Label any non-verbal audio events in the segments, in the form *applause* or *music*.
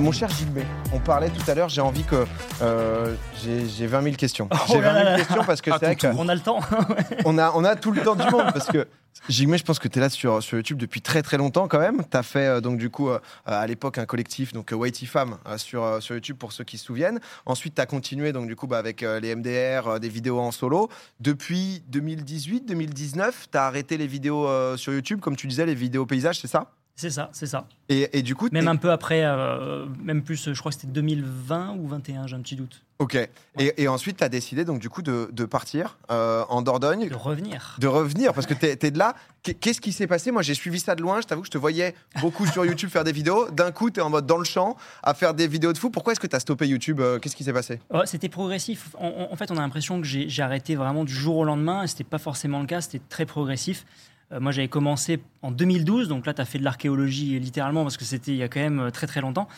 mon cher Gilbert, on parlait tout à l'heure, j'ai envie que. euh, j'ai j'ai 20 000 questions. Oh J'ai là 20 000 là là. questions parce que Ah, c'est vrai tout, que. On a le temps. *laughs* On a, on a tout le temps du monde parce que Jigme, je pense que tu es là sur, sur YouTube depuis très très longtemps quand même. Tu as fait euh, donc du coup euh, à l'époque un collectif, donc euh, Whitey Fam euh, sur, euh, sur YouTube pour ceux qui se souviennent. Ensuite, tu as continué donc du coup bah, avec euh, les MDR, euh, des vidéos en solo. Depuis 2018-2019, tu as arrêté les vidéos euh, sur YouTube, comme tu disais, les vidéos paysages, c'est ça? C'est ça, c'est ça. et, et du coup, Même un peu après, euh, même plus, je crois que c'était 2020 ou 21, j'ai un petit doute. Ok. Et, et ensuite, tu as décidé donc du coup de, de partir euh, en Dordogne. De revenir. de revenir parce que tu es, de là. Qu'est- Qu'est-ce qui s'est passé? Moi, j'ai suivi ça de loin. Je t'avoue que je te voyais beaucoup sur YouTube faire des vidéos. D'un coup, tu es en mode dans le champ à faire des vidéos de fou. Pourquoi est-ce que tu as stoppé YouTube? Euh, Qu'est-ce qui s'est passé? C'était progressif. En, fait, on a l'impression que j'ai arrêté vraiment du jour au lendemain. Et c'était pas forcément le cas. C'était très progressif. Euh, moi, j'avais commencé en 2012. Donc là, tu as fait de l'archéologie littéralement parce que c'était il y a quand même euh, très très longtemps.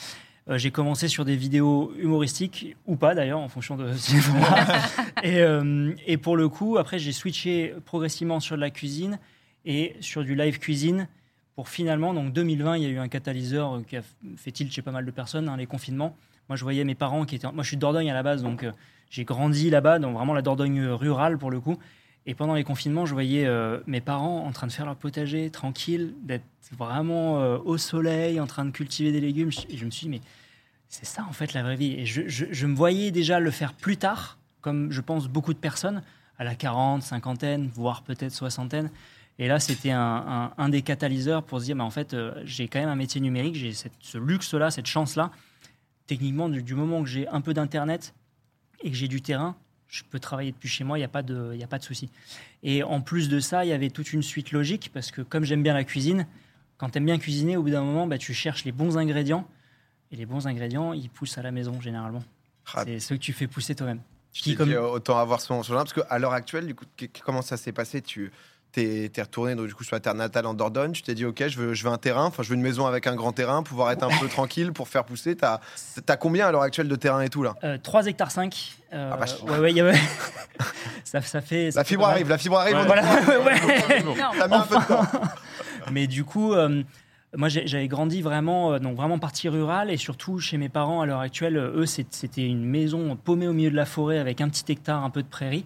Euh, j'ai commencé sur des vidéos humoristiques ou pas d'ailleurs en fonction de *laughs* et, euh, et pour le coup, après, j'ai switché progressivement sur de la cuisine et sur du live cuisine. Pour finalement, donc 2020, il y a eu un catalyseur qui a fait tilt chez pas mal de personnes, hein, les confinements. Moi, je voyais mes parents qui étaient. Moi, je suis de Dordogne à la base, donc j'ai grandi là-bas, dans vraiment la Dordogne rurale pour le coup. Et pendant les confinements, je voyais euh, mes parents en train de faire leur potager, tranquille, d'être vraiment euh, au soleil, en train de cultiver des légumes. Et je me suis dit, mais c'est ça en fait la vraie vie. Et je, me voyais déjà le faire plus tard, comme je pense beaucoup de personnes, à la 40, cinquantaine, voire peut-être soixantaine. Et là, c'était un, des catalyseurs pour se dire, mais en fait, euh, j'ai quand même un métier numérique, j'ai ce luxe-là, cette chance-là. Techniquement, du moment que j'ai un peu d'Internet et que j'ai du terrain, je peux travailler depuis chez moi, il n'y a pas de, y a pas de souci. Et en plus de ça, il y avait toute une suite logique, parce que comme j'aime bien la cuisine, quand tu aimes bien cuisiner, au bout d'un moment, bah, tu cherches les bons ingrédients. Et les bons ingrédients, ils poussent à la maison, généralement. Ah, C'est ceux que tu fais pousser toi-même. Tu Qui, comme- dit, euh, autant avoir son, son parce qu'à l'heure actuelle, du coup, comment ça s'est passé? Tu t'es es retourné donc, du coup, sur la terre natale en Dordogne. Tu t'es dit, ok, je veux, je veux un terrain, enfin, je veux une maison avec un grand terrain, pouvoir être un peu tranquille pour faire pousser. T'as as combien à l'heure actuelle de terrain et tout là? Euh, 3 hectares 5. Euh, Ah, ouais, ouais, avait- *laughs* ça, ça fait. ça La fait fibre arrive, la fibre arrive. Ouais. on- Voilà, ouais. Non. Ça met un peu de temps. *laughs* Mais du coup, euh, moi j'avais grandi vraiment, euh, donc vraiment partie rurale et surtout chez mes parents à l'heure actuelle, eux c'était une maison paumée au milieu de la forêt avec un petit hectare, un peu de prairie.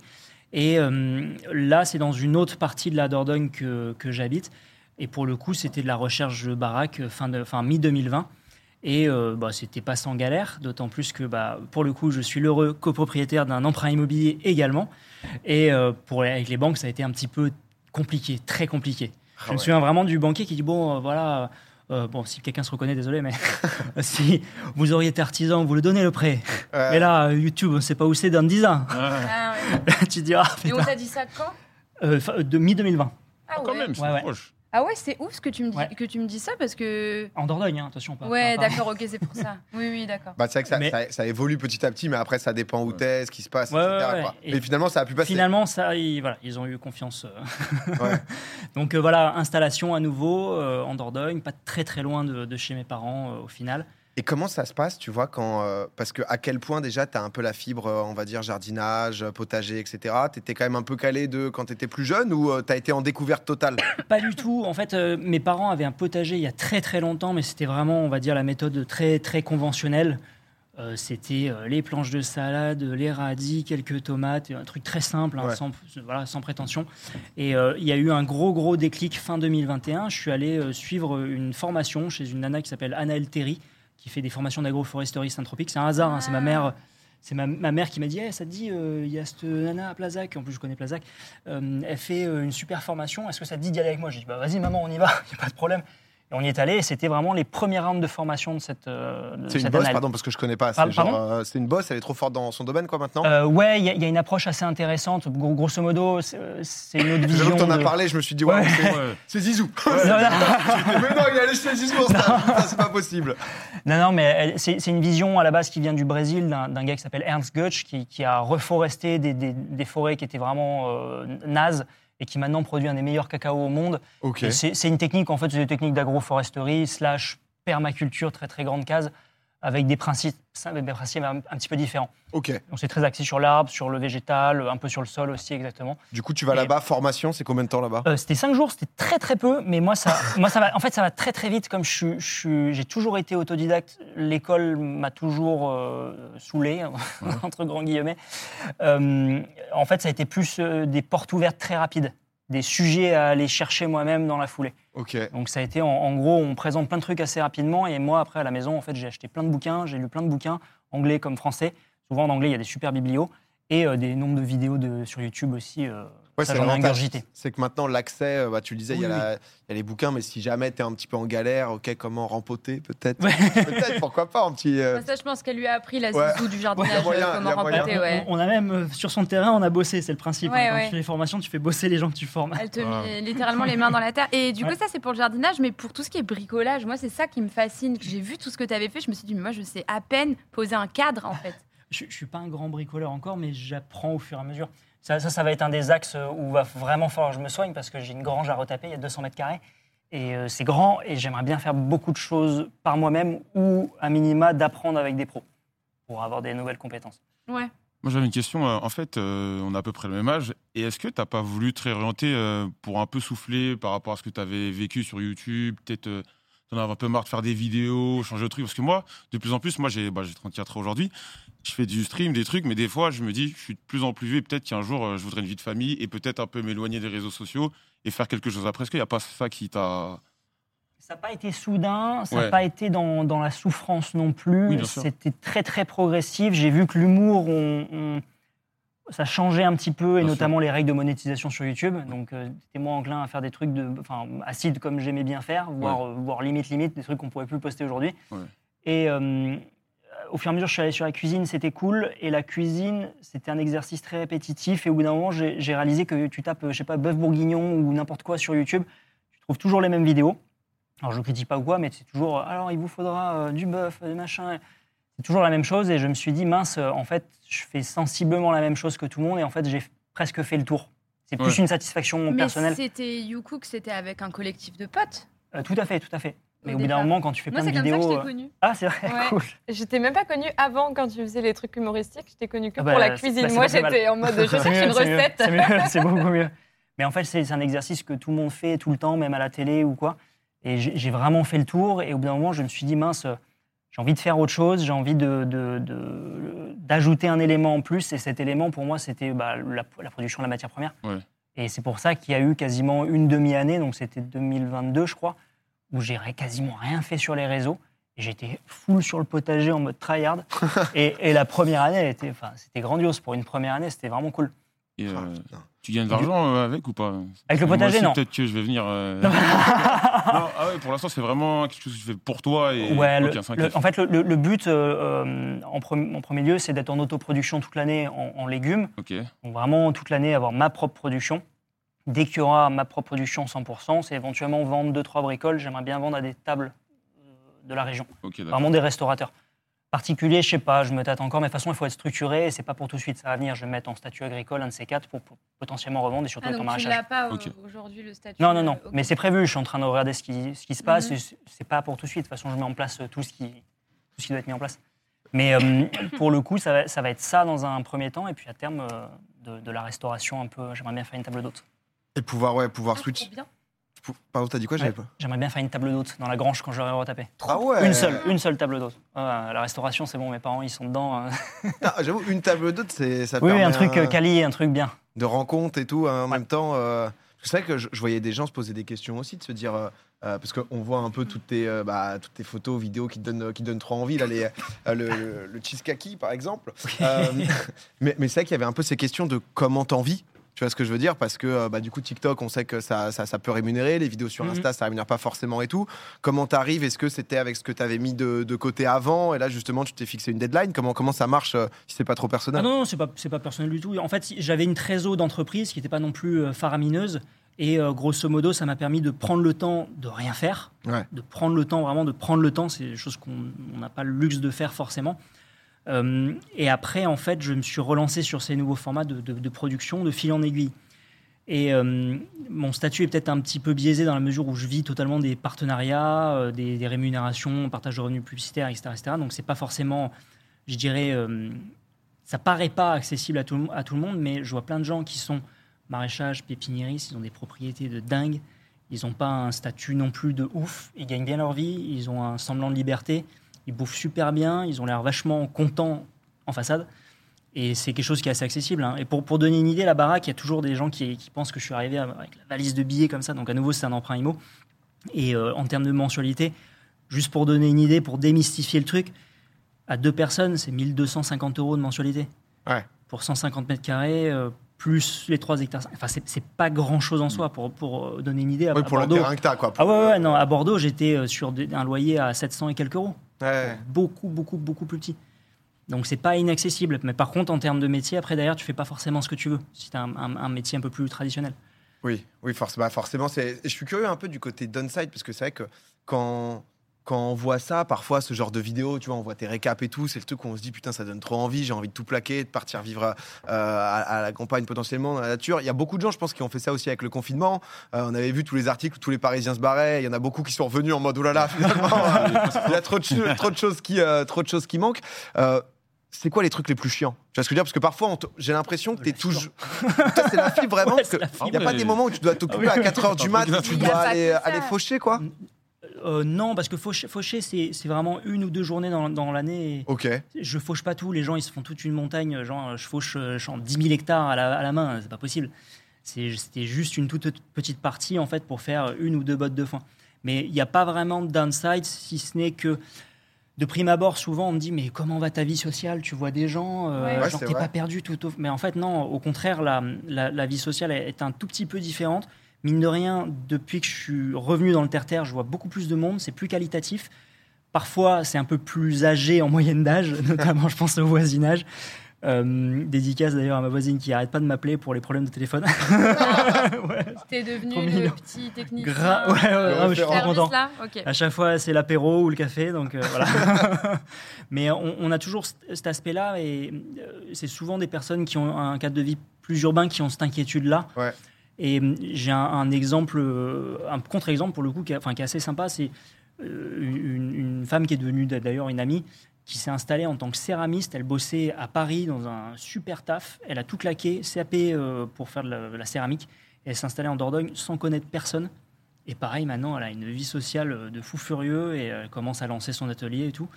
Et euh, là, c'est dans une autre partie de la Dordogne que, que j'habite. Et pour le coup, c'était de la recherche de baraque euh, fin, de- fin mi-2020. Et euh, bah, c'était pas sans galère, d'autant plus que bah, pour le coup, je suis l'heureux copropriétaire d'un emprunt immobilier également. Et euh, pour, avec les banques, ça a été un petit peu compliqué, très compliqué. Je Ah me ouais. souviens vraiment du banquier qui dit bon, voilà, euh, bon, si quelqu'un se reconnaît, désolé, mais *laughs* si vous auriez été artisan, vous le donnez le prêt. Euh, Mais là, euh, YouTube, on ne sait pas où c'est dans 10 ans. Ah, ouais. *laughs* Là, tu dis, ah, Et on t'a dit ça quand? Euh, fin- de mi-2020, Ah Quand ouais. même, c'est Ouais, ouais. proche. Ah ouais, c'est ouf que tu me dis Ouais. que tu me dis ça parce que. en Dordogne, hein, attention. Pas, Ouais, d'accord, ok, c'est pour ça. *laughs* Oui, oui, d'accord. Bah, c'est vrai que ça, Mais- ça- ça évolue petit à petit, mais après, ça dépend où t'es, ce qui se passe, Ouais, etc. ouais, ouais. quoi. Et Mais finalement, ça a pu passer. Finalement, ça, ils, voilà, ils ont eu confiance. euh. *laughs* Ouais. *laughs* Donc euh, voilà, installation à nouveau euh, en Dordogne, pas très très loin de, de chez mes parents euh, au final. Et comment ça se passe, tu vois, quand. euh, parce que à quel point déjà tu as un peu la fibre, euh, on va dire, jardinage, euh, potager, etc. Tu étais quand même un peu calé de quand tu étais plus jeune ou tu as été en découverte totale? *coughs* Pas du tout. En fait, euh, mes parents avaient un potager il y a très très longtemps, mais c'était vraiment, on va dire, la méthode très très conventionnelle. Euh, c'était euh, les planches de salade, les radis, quelques tomates, un truc très simple, hein, Ouais. sans, voilà, sans prétention. Et euh, il y a eu un gros gros déclic fin 2021. Je suis allé euh, suivre une formation chez une nana qui s'appelle Anna Elteri, qui fait des formations d'agroforesterie synthropique. C'est un hasard, hein, c'est ma mère. C'est ma, mère qui m'a dit Eh, ça te dit, euh, il y a cette nana à Plazac, en plus je connais Plazac, euh, elle fait euh, une super formation, est-ce que ça te dit d'y aller avec moi? J'ai dit bah, vas-y maman, on y va, *laughs* il n'y a pas de problème. Et on y est allé, et c'était vraiment les premières rounds de formation de cette, euh, de C'est une bosse, année. pardon, parce que je connais pas. Pardon, C'est genre, euh, c'est une bosse, elle est trop forte dans son domaine, quoi, maintenant? Euh, ouais, il y, a- il y a une approche assez intéressante. Gros- grosso modo, c'est euh, une autre *laughs* vision. J'avoue que t'en as de- parlé, je me suis dit, Ouais. ouais, c'est- Ouais. Zizou. *laughs* Non, non, *laughs* mais non, il est allé chez Zizou, en c'est pas possible. Non, non, mais c'est une vision à la base qui vient du Brésil, d'un gars qui s'appelle Ernst Götsch, qui, qui a reforesté des, des- des forêts qui étaient vraiment euh, nazes et qui maintenant produit un des meilleurs cacao au monde. C'est c'est une technique, en fait, c'est une technique d'agroforesterie slash permaculture, très très grande case. Avec des principes, avec des principes un, un petit peu différents. Ok. Donc c'est très axé sur l'arbre, sur le végétal, un peu sur le sol aussi exactement. Du coup, tu vas là-bas, formation, c'est combien de temps là-bas? Euh, c'était cinq jours, c'était très très peu, mais moi ça, *laughs* moi ça va. En fait, ça va très très vite. Comme je, je j'ai toujours été autodidacte, l'école m'a toujours euh, saoulé *laughs* entre grands guillemets. Euh, en fait, ça a été plus euh, des portes ouvertes très rapides, des sujets à aller chercher moi-même dans la foulée. Ok. Donc ça a été en, en gros, on présente plein de trucs assez rapidement, et moi après à la maison, en fait, j'ai acheté plein de bouquins, j'ai lu plein de bouquins, anglais comme français. Souvent en anglais, il y a des super biblios et euh, des nombres de vidéos de, sur YouTube aussi. euh, Ouais, ça c'est j'en ai ingurgité. C'est que maintenant, l'accès, euh, bah, tu le disais, il y, a Oui, la- il y a les bouquins, mais si jamais tu es un petit peu en galère, ok, comment rempoter, peut-être? Ouais. *laughs* Peut-être, pourquoi pas, un petit. euh, Ça, je pense qu'elle lui a appris la Ouais. du jardinage, moyen, euh, comment ouais. On, on a même, euh, sur son terrain, on a bossé, c'est le principe. Ouais, hein. Quand tu fais les formations, tu fais bosser les gens que tu formes. Elle te met littéralement les mains dans la terre. Et du coup, ça, c'est pour le jardinage, mais pour tout ce qui est bricolage, moi, c'est ça qui me fascine. J'ai vu tout ce que tu avais fait, je me suis dit, mais moi, je sais à peine poser un cadre, en fait. *laughs* Je ne suis pas un grand bricoleur encore, mais j'apprends au fur et à mesure. Ça, ça, ça va être un des axes où va vraiment falloir que je me soigne parce que j'ai une grange à retaper, il y a 200 mètres carrés. Et euh, c'est grand et j'aimerais bien faire beaucoup de choses par moi-même ou à minima d'apprendre avec des pros pour avoir des nouvelles compétences. Ouais. Moi, j'avais une question. euh, En fait, euh, on a à peu près le même âge. Et est-ce que tu n'as pas voulu te réorienter euh, pour un peu souffler par rapport à ce que tu avais vécu sur YouTube? Peut-être euh, t'en avais un peu marre de faire des vidéos, changer de truc? Parce que moi, de plus en plus, moi, j'ai bah, j'ai 34 ans aujourd'hui. Je fais du stream, des trucs, mais des fois, je me dis, je suis de plus en plus vieux. et Peut-être qu'un jour, euh, je voudrais une vie de famille et peut-être un peu m'éloigner des réseaux sociaux et faire quelque chose après. Est-ce qu'il n'y a pas ça qui t'a. Ça n'a pas été soudain, ça n'a Ouais. pas été dans, dans la souffrance non plus. Oui. C'était très très progressif. J'ai vu que l'humour, on- on- ça changeait un petit peu, et Bien notamment les règles de monétisation sur YouTube. Donc, euh, j'étais moins enclin à faire des trucs de, enfin, acides comme j'aimais bien faire, voire, euh, voire limite limite, des trucs qu'on pourrait plus poster aujourd'hui. Et euh, au fur et à mesure, je suis allé sur la cuisine, c'était cool. Et la cuisine, c'était un exercice très répétitif. Et au bout d'un moment, j'ai j'ai réalisé que tu tapes, je sais pas, bœuf bourguignon ou n'importe quoi sur YouTube, tu trouves toujours les mêmes vidéos. Alors, je ne critique pas ou quoi, mais c'est toujours, euh, alors il vous faudra euh, du bœuf, des machins. C'est toujours la même chose. Et je me suis dit, mince, euh, en fait, je fais sensiblement la même chose que tout le monde. Et en fait, j'ai presque fait le tour. C'est plus Ouais. une satisfaction Mais personnelle. c'était YouCook, c'était avec un collectif de potes? Euh, tout à fait, tout à fait. Mais Au bout d'un moment, quand tu fais Moi, plein c'est de comme ça que je vidéos. t'ai euh, connue. Ah, c'est vrai, Ouais. cool. J'étais même pas connue avant quand tu faisais les trucs humoristiques. Je t'ai connue que Ah bah, pour la c'est- cuisine. bah, Moi, j'étais en mode *laughs* je cherche une c'est mieux, recette. *laughs* C'est beaucoup mieux. Mais en fait, c'est un exercice que tout le monde fait tout le temps, même à la télé ou quoi. Et j'ai vraiment fait le tour. Et au bout d'un moment, je me suis dit, mince, j'ai envie de faire autre chose. J'ai envie d'ajouter de, de, d'ajouter un élément en plus. Et cet élément, pour moi, c'était bah, la, la production de la matière première. Ouais. Et c'est pour ça qu'il y a eu quasiment une demi-année, donc c'était 2022, je crois, où j'ai quasiment rien fait sur les réseaux. Et J'étais full sur le potager en mode tryhard. *laughs* et, et la première année, elle était, enfin, c'était grandiose. Pour une première année, c'était vraiment cool. Et, euh, Ah, putain. tu gagnes de l'argent euh, avec ou pas? Avec le Moi potager, aussi, non. Peut-être que je vais venir. euh, *laughs* non, ah ouais, pour l'instant, c'est vraiment quelque chose que tu fais pour toi. Et... Ouais, le- Ok, c'est un le- en fait, le, le- le but, euh, euh, en, pre- en premier lieu, c'est d'être en autoproduction toute l'année en, en légumes. Donc vraiment, toute l'année, avoir ma propre production. Dès qu'il y aura ma propre production 100%, c'est éventuellement vendre 2-3 bricoles. J'aimerais bien vendre à des tables euh, de la région. Vraiment des restaurateurs. Particuliers, je sais pas, je me tâte encore, mais de toute façon, il faut être structuré et c'est pas pour tout de suite. Ça va venir, je vais mettre en statut agricole un de ces quatre pour, pour potentiellement revendre et surtout Ah, être en donc tu maraîchage. l'as pas aujourd'hui, le statut Non, non, non, euh, mais c'est prévu, je suis en train de regarder ce qui, ce qui se passe, Mhm. et c'est- pas pour tout de suite. De toute façon, je mets en place euh, tout ce qui, tout ce qui doit être mis en place. Mais euh, *coughs* pour le coup, ça va, ça va être ça dans un premier temps, et puis à terme, euh, de, de la restauration un peu, j'aimerais bien faire une table d'hôte. Et pouvoir, ouais, pouvoir Ah, switch. bien. Pardon, t'as dit quoi J'avais pas. J'aimerais bien faire une table d'hôte dans la grange quand j'aurai retapé. Ah ouais Une seule, une seule table d'hôte. Ah, la restauration, c'est bon, mes parents, ils sont dedans. hein. *laughs* Ah, J'avoue, une table d'hôte, c'est ça Oui, oui, permet un truc un- euh, quali, un truc bien. de rencontres et tout hein, en Ouais. même temps. euh, c'est vrai que je, je voyais des gens se poser des questions aussi, de se dire. euh, euh, parce qu'on voit un peu toutes tes, euh, bah, toutes tes photos, vidéos qui te donnent, qui te donnent trop envie, là, les, euh, le, le, le cheesecake par exemple. *laughs* Euh, mais mais c'est vrai qu'il y avait un peu ces questions de comment t'en vis. Tu vois ce que je veux dire? Parce que euh, bah, du coup, TikTok, on sait que ça, ça, ça peut rémunérer. Les vidéos sur Mhm. Insta, ça rémunère pas forcément et tout. Comment t'arrives? Est-ce que c'était avec ce que t'avais mis de, de côté avant? Et là, justement, tu t'es fixé une deadline comment, comment ça marche euh, si c'est pas trop Ah personnel non, non, c'est pas, pas personnel du tout. En fait, j'avais une trésor d'entreprise qui n'était pas non plus euh, faramineuse. Et euh, grosso modo, ça m'a permis de prendre le temps de rien faire. Ouais. De prendre le temps, vraiment de prendre le temps. C'est des choses qu'on on n'a pas le luxe de faire forcément. Euh, et après, en fait, je me suis relancé sur ces nouveaux formats de, production de fil en aiguille. Et euh, mon statut est peut-être un petit peu biaisé dans la mesure où je vis totalement des partenariats, euh, des, rémunérations, partage de revenus publicitaires, etc. etc. Donc c'est pas forcément, je dirais, ça paraît pas accessible à tout, à tout le monde, mais je vois plein de gens qui sont maraîchage, pépiniéristes, ils ont des propriétés de dingue, ils n'ont pas un statut non plus de ouf, ils gagnent bien leur vie, ils ont un semblant de liberté, ils bouffent super bien, ils ont l'air vachement contents en façade. Et c'est quelque chose qui est assez accessible. hein. Et pour, pour donner une idée, la baraque, il y a toujours des gens qui, qui pensent que je suis arrivé avec la valise de billets comme ça. Donc à nouveau, c'est un emprunt IMO. Et euh, en termes de mensualité, juste pour donner une idée, pour démystifier le truc, à deux personnes, c'est 1250 euros de mensualité. Ouais. Pour 150 mètres carrés, euh, plus les 3 hectares. Enfin, c'est pas grand chose en soi. Pour, pour euh, donner une idée, à, Oui, à pour le Bordeaux. terrain que t'as, quoi. Ah ouais, ouais, non, à Bordeaux, j'étais sur un loyer à 700 et quelques euros Ouais. beaucoup, beaucoup, beaucoup plus petit. Donc c'est pas inaccessible. Mais par contre, en termes de métier, après derrière, tu fais pas forcément ce que tu veux. Si tu as un, un- un métier un peu plus traditionnel. Oui, oui, forcément, bah, forcément. C'est... et Je suis curieux un peu du côté downside parce que c'est vrai que quand quand on voit ça, parfois ce genre de vidéo, tu vois, on voit tes récaps et tout, c'est le truc où on se dit putain, ça donne trop envie, j'ai envie de tout plaquer, de partir vivre euh, à, à la campagne potentiellement dans la nature. Il y a beaucoup de gens, je pense, qui ont fait ça aussi avec le confinement. Euh, on avait vu tous les articles où tous les Parisiens se barraient. Il y en a beaucoup qui sont revenus en mode oh là là, finalement, euh, il y a trop de, cho- trop de choses qui, euh, trop de choses qui manquent. Euh, c'est quoi les trucs les plus chiants? Tu vois ce que je veux dire? Parce que parfois, j'ai l'impression que tu es La toujours. Toi, c'est la fibre vraiment. Ouais, Il n'y a pas des moments où tu dois t'occuper Ah à 4 h du mat, où tu dois aller, faucher, quoi Euh, non, parce que faucher, faucher, c'est c'est vraiment une ou deux journées dans, dans l'année. Ok. Je fauche pas tout. Les gens, ils se font toute une montagne. Genre, je fauche euh, genre 10 000 hectares à la, à la main. C'est pas possible. C'est- C'était juste une toute petite partie, en fait, pour faire une ou deux bottes de foin. Mais il n'y a pas vraiment de downside, si ce n'est que. De prime abord, souvent, on me dit Mais comment va ta vie sociale? Tu vois des gens, euh, Ouais. Genre t'es vrai. pas perdu tout au... Mais en fait, non, au contraire, la, la- la vie sociale est un tout petit peu différente. Mine de rien, depuis que je suis revenu dans le terre-terre, je vois beaucoup plus de monde, c'est plus qualitatif. Parfois, c'est un peu plus âgé en moyenne d'âge, *laughs* notamment, je pense, au voisinage. Euh, dédicace d'ailleurs à ma voisine qui arrête pas de m'appeler pour les problèmes de téléphone. *laughs* ouais, T'es devenu le petit technicien. gra- ouais, ouais, ouais, je suis trop content. À chaque fois, c'est l'apéro ou le café, donc euh, voilà. *laughs* Mais on, on a toujours cet cet aspect-là, et euh, c'est souvent des personnes qui ont un cadre de vie plus urbain qui ont cette inquiétude-là. Ouais. Et euh, j'ai un, exemple, euh, un contre-exemple pour le coup, qui, est- assez sympa. C'est euh, une, femme qui est devenue d'ailleurs une amie, qui s'est installée en tant que céramiste. Elle bossait à Paris dans un super taf. Elle a tout claqué, CAP euh, pour faire de la, céramique. Et elle s'est installée en Dordogne sans connaître personne. Et pareil, maintenant, elle a une vie sociale de fou furieux et elle commence à lancer son atelier et tout.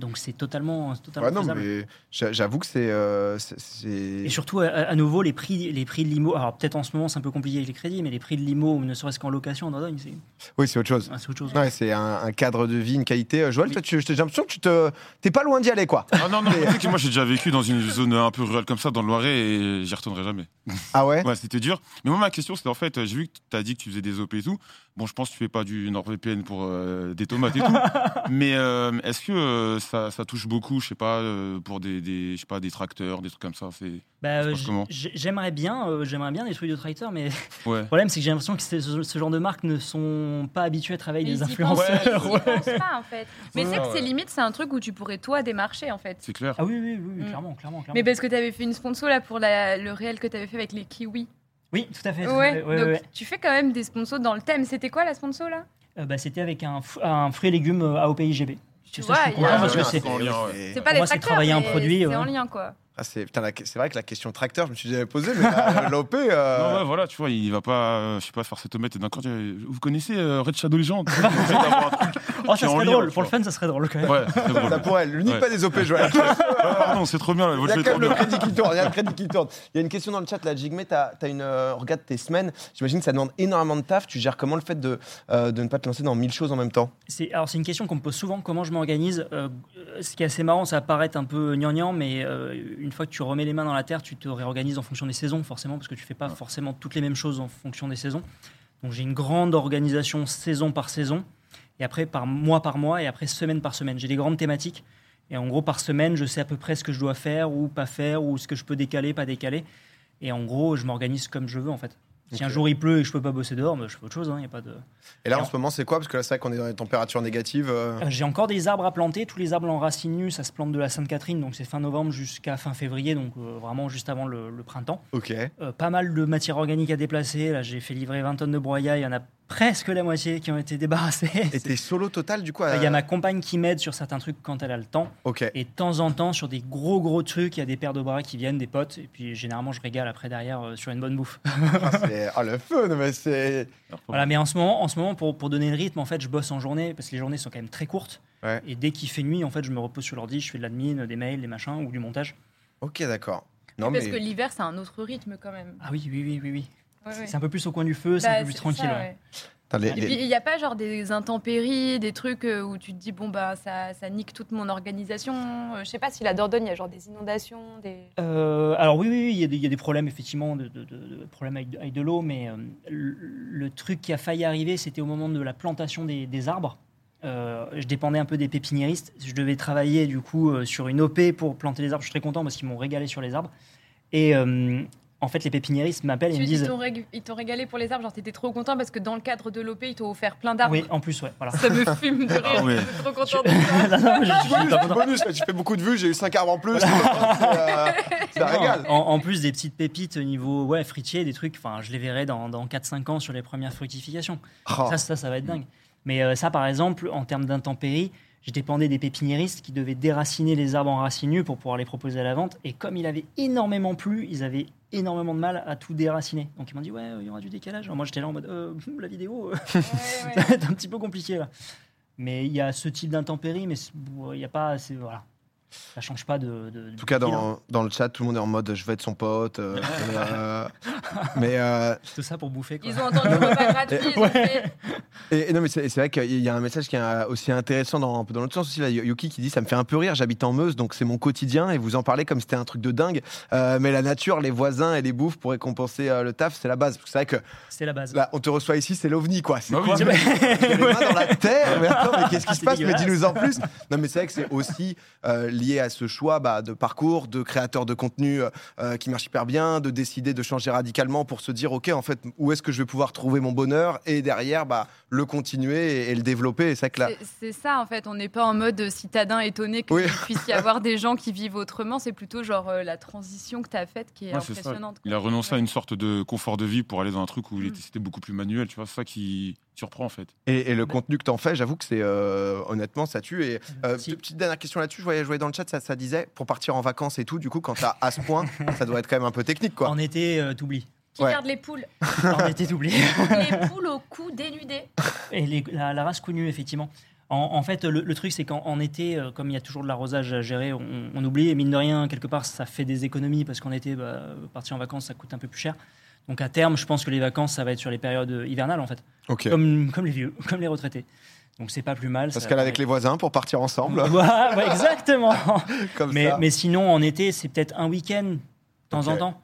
Donc, c'est totalement, c'est totalement Ouais, non, faisable. mais j'a- j'avoue que c'est. euh, c'est- c'est- Et surtout, à, à nouveau, les prix, les prix de l'IMO. Alors, peut-être en ce moment, c'est un peu compliqué avec les crédits, mais les prix de l'IMO, ne serait-ce qu'en location en Dordogne, c'est Oui, c'est autre chose. ah, c'est autre chose. Ouais, c'est un, un cadre de vie, une qualité. Euh, Joël, toi, tu- j'ai l'impression que tu te, t'es pas loin d'y aller, quoi. Ah non, non, que *laughs* moi j'ai déjà vécu dans une zone un peu rurale comme ça, dans le Loiret, et j'y retournerai jamais. Ah ouais? Ouais, c'était dur. Mais moi, ma question, c'était en fait, euh, j'ai vu que tu as dit que tu faisais des OP et tout. Bon, je pense que tu fais pas du NordVPN pour euh, des tomates et tout. *laughs* Mais euh, est-ce que euh, ça, ça touche beaucoup, je sais pas, euh, pour des, des, je sais pas, des tracteurs, des trucs comme ça c'est... Bah, euh, j'aimerais bien, euh, j'aimerais bien des trucs de tracteur, mais Ouais. *laughs* le problème, c'est que j'ai l'impression que ce, ce genre de marques ne sont pas habituées à travailler Mais avec des pensent- influenceurs. ils y *laughs* Ouais. pensent pas, en fait. Mais Ouais, c'est que ouais. c'est limite, c'est un truc où tu pourrais toi démarcher en fait. C'est clair. Ah oui, oui, oui, oui, Mm. clairement, clairement, clairement. Mais parce que tu avais fait une sponsor là pour la- le réel que tu avais fait avec les kiwis. Oui, tout à fait. tout à Ouais, fait, ouais, donc ouais. tu fais quand même des sponsors dans le thème. C'était quoi la sponsor là? Euh, bah, C'était avec un, un fruit et légumes euh, AOP IGB. C'est ça, vois, je suis il y a- content parce Ouais, que c'est. pas des moi, c'est tracteurs, travailler un produit, C'est ouais. en lien quoi. Ah, c'est, putain, la- c'est vrai que la question tracteur, je me suis déjà posée, mais *laughs* l'OP. euh, Non, ouais, voilà, tu vois, il va pas, euh, je sais pas, faire et d'un coup, dire, vous connaissez euh, Red Shadow Legend? *laughs* Oh, ça serait drôle. Pour le fun, ça serait drôle quand même. Ouais, très drôle. Ça pourrait, lui nique Ouais. pas des OP, Joël. *laughs* Ah, non, c'est trop bien, Il y a le quand même crédit qui tourne. Il y a le crédit qui tourne. Il y a une question dans le chat, là, Jigme, t'as as une. euh, regarde tes semaines. J'imagine que ça demande énormément de taf. Tu gères comment le fait de, euh, de ne pas te lancer dans mille choses en même temps? C'est, alors c'est une question qu'on me pose souvent, comment je m'organise. Euh, ce qui est assez marrant, ça va paraître un peu gnangnan, mais euh, une fois que tu remets les mains dans la terre, tu te réorganises en fonction des saisons, forcément, parce que tu fais pas Ouais. forcément toutes les mêmes choses en fonction des saisons. Donc j'ai une grande organisation saison par saison, et après par mois par mois, et après semaine par semaine. J'ai des grandes thématiques, et en gros par semaine, je sais à peu près ce que je dois faire ou pas faire, ou ce que je peux décaler, pas décaler. Et en gros, je m'organise comme je veux, en fait. Si un jour il pleut et que je peux pas bosser dehors, bah, je fais autre chose. Il y a pas de. Et là, en ce moment, c'est quoi? Parce que là, c'est vrai qu'on est dans des températures négatives. euh, Euh, J'ai encore des arbres à planter. Tous les arbres en racines nues, ça se plante de la Sainte-Catherine, donc c'est fin novembre jusqu'à fin février, donc euh, vraiment juste avant le, le printemps. Ok. Euh, pas mal de matière organique à déplacer. Là, j'ai fait livrer 20 tonnes de broyat. Il y en a presque la moitié qui ont été débarrassés. Et t'es solo total, du coup Il y euh, a ma compagne qui m'aide sur certains trucs quand elle a le temps. Ok. Et de temps en temps, sur des gros gros trucs, il y a des paires de bras qui viennent, des potes. Et puis généralement, je régale après derrière euh, sur une bonne bouffe. Ah, c'est- Ah, le fun, mais c'est. voilà, mais en ce moment, en ce moment pour, pour donner le rythme, en fait, je bosse en journée parce que les journées sont quand même très courtes. Ouais. Et dès qu'il fait nuit, en fait, je me repose sur l'ordi, je fais de l'admin, des mails, des machins ou du montage. Ok, d'accord. Non, Parce mais. que l'hiver, c'est un autre rythme quand même. Ah oui, oui, oui, oui, oui. Ouais, ouais. C'est un peu plus au coin du feu, c'est Bah, un peu plus tranquille. ça, ouais. ouais. Attends, les- Et les- puis, il n'y a pas genre des intempéries, des trucs euh, où tu te dis, bon, bah, ça, ça nique toute mon organisation. Euh, Je sais pas si la Dordogne, il y a genre des inondations, des. Euh, alors oui, oui, oui, il y, a des- il y a des problèmes effectivement, de, de- de- de problèmes avec, avec de l'eau, mais euh, le, le truc qui a failli arriver, c'était au moment de la plantation des, des arbres. Euh, je dépendais un peu des pépiniéristes. Je devais travailler du coup euh, sur une OP pour planter les arbres. Je suis très content parce qu'ils m'ont régalé sur les arbres. Et euh, en fait, les pépiniéristes m'appellent et me disent ils t'ont régalé pour les arbres, genre t'étais trop content parce que dans le cadre de l'OP, ils t'ont offert plein d'arbres. oui, en plus, ouais, voilà. Ça me fume de rire, Ah ouais. je suis trop content. *laughs* Non, non, j'ai un content. bonus, là, tu fais beaucoup de vues, j'ai eu 5 arbres en plus. *laughs* euh, ça régale. En, en plus des petites pépites au niveau ouais, fruitier, des trucs, enfin, je les verrai dans, dans 4-5 ans sur les premières fructifications. Oh. Ça, ça, ça va être dingue. Mais euh, ça, par exemple, en termes d'intempéries, je dépendais des pépiniéristes qui devaient déraciner les arbres en racines nues pour pouvoir les proposer à la vente. Et comme il avait énormément plu, ils avaient énormément de mal à tout déraciner. Donc ils m'ont dit, ouais, il y aura du décalage. Alors moi, j'étais là en mode, euh, *laughs* la vidéo, euh, Ouais, *laughs* ça ouais. va être un petit peu compliqué là. Mais il y a ce type d'intempéries, mais c'est- il n'y a pas. c'est- Voilà. Ça change pas de. de En tout cas, dans, dans le chat, tout le monde est en mode je vais être son pote. euh, *laughs* euh, mais euh, Tout ça pour bouffer. Quoi. Ils ont entendu le repas gratuit, ils ont Ouais. fait et, et non, mais c'est vrai qu'il y a un message qui est aussi intéressant dans, un peu dans l'autre sens aussi. Là, Yuki qui dit ça me fait un peu rire. J'habite en Meuse, donc c'est mon quotidien et vous en parlez comme c'était un truc de dingue. Euh, mais la nature, les voisins et les bouffes pour récompenser euh, le taf, c'est la base. Parce que c'est vrai que C'est la base. là, on te reçoit ici, c'est l'ovni quoi. C'est Bah quoi mais- *laughs* Il y a les mains dans la terre. Mais attends, mais qu'est-ce qui se passe? Mais dis-nous en plus. Non, mais c'est vrai que c'est aussi euh, lié à ce choix bah, de parcours, de créateur de contenu euh, qui marche hyper bien, de décider de changer radicalement pour se dire, ok, en fait, où est-ce que je vais pouvoir trouver mon bonheur et derrière, bah, le continuer et, et le développer. Et c'est que là, ça en fait, on n'est pas en mode citadin étonné qu'il Oui. puisse y avoir des gens qui vivent autrement, c'est plutôt genre euh, la transition que tu as faite qui est Ouais, impressionnante. Il a renoncé à une sorte de confort de vie pour aller dans un truc où il Mm. était, c'était beaucoup plus manuel, tu vois, c'est ça qui surprend en fait. et, et le contenu que tu en fais, j'avoue que c'est euh, honnêtement, ça tue. Et euh, Si. petite dernière question là-dessus, je voyais, voyais dans le chat, ça, ça disait, pour partir en vacances et tout, du coup, quand tu à ce point, *laughs* ça doit être quand même un peu technique, quoi. En été, euh, t'oublies. Qui Ouais. garde les poules *laughs* En été, t'oublies. Les poules au cou dénudé. *laughs* Et les- la, la race connue, effectivement. En, en fait, le, le truc, c'est qu'en en été, euh, comme il y a toujours de l'arrosage à gérer, on, on oublie. Et mine de rien, quelque part, ça fait des économies parce qu'en été, bah, partir en vacances, ça coûte un peu plus cher. Donc à terme, je pense que les vacances, ça va être sur les périodes hivernales, en fait. Ok. Comme, comme les vieux, comme les retraités. Donc c'est pas plus mal. Parce ça qu'elle avec les voisins pour partir ensemble, *laughs* Ouais, ouais, exactement. *laughs* comme mais, ça. mais sinon, en été, c'est peut-être un week-end, de temps en temps.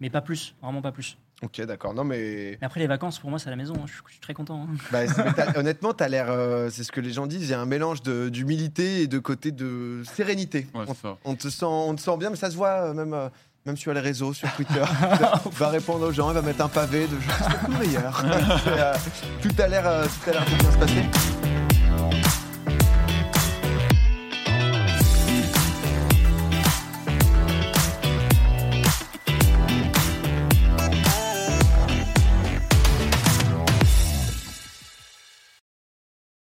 Mais pas plus, vraiment pas plus. Ok, d'accord. Non, mais Mais après, les vacances, pour moi, c'est à la maison. hein. Je, suis, je suis très content. hein. Bah, *laughs* honnêtement, tu as l'air, euh, c'est ce que les gens disent, il y a un mélange d'humilité et de côté de sérénité. Ouais, on, te sent, on te sent bien, mais ça se voit euh, même, euh, même sur les réseaux, sur Twitter. va répondre aux gens, il va mettre un pavé de je suis le meilleur. Euh, tout a l'air euh, tout a l'air de bien se passer.